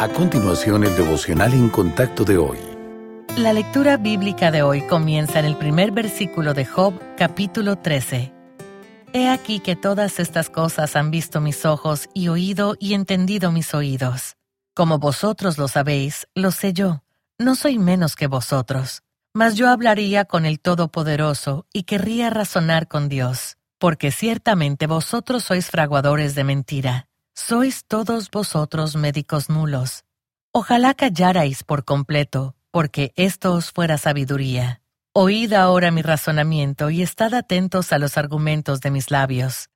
A continuación, el devocional en contacto de hoy. La lectura bíblica de hoy comienza en el primer versículo de Job, capítulo 13. He aquí que todas estas cosas han visto mis ojos y oído y entendido mis oídos. Como vosotros lo sabéis, lo sé yo. No soy menos que vosotros. Mas yo hablaría con el Todopoderoso y querría razonar con Dios, porque ciertamente vosotros sois fraguadores de mentira sois todos vosotros médicos nulos. Ojalá callarais por completo, porque esto os fuera sabiduría. Oíd ahora mi razonamiento y estad atentos a los argumentos de mis labios.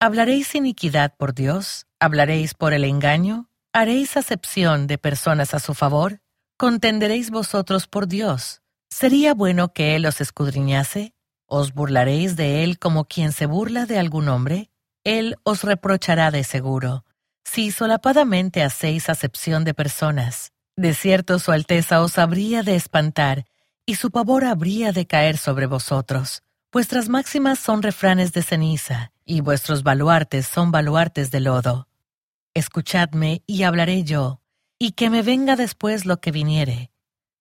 ¿Hablaréis iniquidad por Dios? ¿Hablaréis por el engaño? ¿Haréis acepción de personas a su favor? ¿Contenderéis vosotros por Dios? ¿Sería bueno que Él os escudriñase? ¿Os burlaréis de Él como quien se burla de algún hombre? Él os reprochará de seguro si solapadamente hacéis acepción de personas, de cierto su Alteza os habría de espantar, y su pavor habría de caer sobre vosotros. Vuestras máximas son refranes de ceniza, y vuestros baluartes son baluartes de lodo. Escuchadme y hablaré yo, y que me venga después lo que viniere.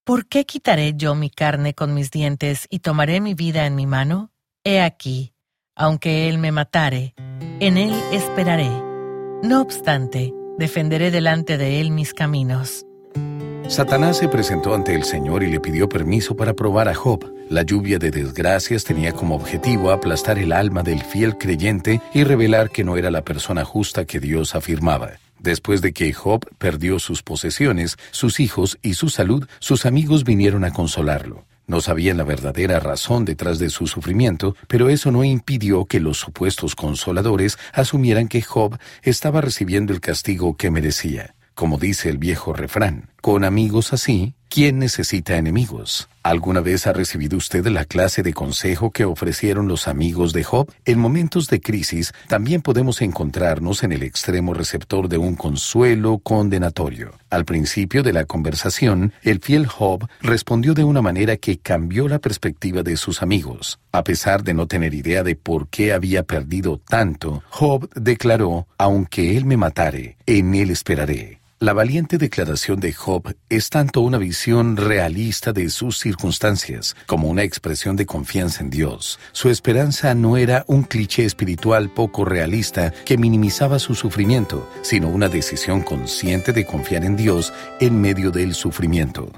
¿Por qué quitaré yo mi carne con mis dientes y tomaré mi vida en mi mano? He aquí, aunque él me matare, en él esperaré no obstante, defenderé delante de él mis caminos. Satanás se presentó ante el Señor y le pidió permiso para probar a Job. La lluvia de desgracias tenía como objetivo aplastar el alma del fiel creyente y revelar que no era la persona justa que Dios afirmaba. Después de que Job perdió sus posesiones, sus hijos y su salud, sus amigos vinieron a consolarlo. No sabían la verdadera razón detrás de su sufrimiento, pero eso no impidió que los supuestos consoladores asumieran que Job estaba recibiendo el castigo que merecía. Como dice el viejo refrán, con amigos así, ¿quién necesita enemigos? ¿Alguna vez ha recibido usted la clase de consejo que ofrecieron los amigos de Job? En momentos de crisis también podemos encontrarnos en el extremo receptor de un consuelo condenatorio. Al principio de la conversación, el fiel Job respondió de una manera que cambió la perspectiva de sus amigos. A pesar de no tener idea de por qué había perdido tanto, Job declaró, aunque él me matare, en él esperaré. La valiente declaración de Job es tanto una visión realista de sus circunstancias como una expresión de confianza en Dios. Su esperanza no era un cliché espiritual poco realista que minimizaba su sufrimiento, sino una decisión consciente de confiar en Dios en medio del sufrimiento.